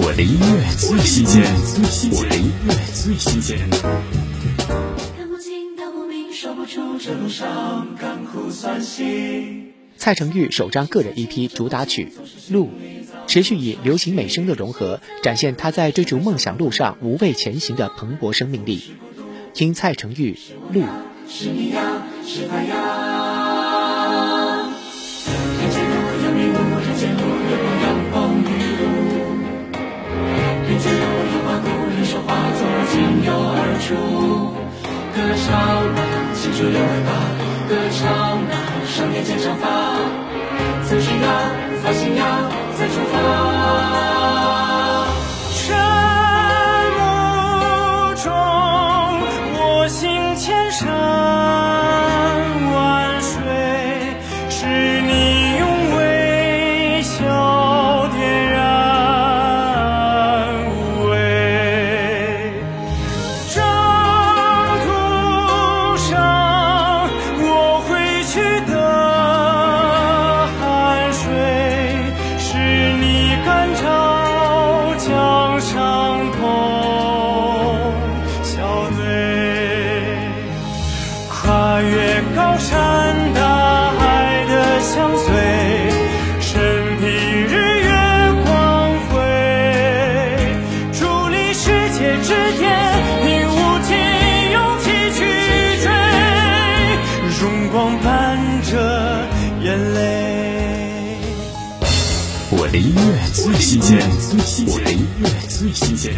我的音乐最新鲜，我的音乐最新鲜。看不清，道不明，说不出，这路上甘苦酸辛。蔡成玉首张个人 EP 主打曲《路》，持续以流行美声的融合，展现他在追逐梦想路上无畏前行的蓬勃生命力。听蔡成玉《路》。是你呀，是他呀。出。歌唱吧，青春有尾巴；歌唱吧，少年剪长发。曾经要发心呀，再出发。晨雾中，我心千山跨越高山，大海的相随，身披日月光辉，伫立世界之巅，凭无尽勇气去追，荣光伴着眼泪。我的音乐最新鲜，我的音乐最新鲜。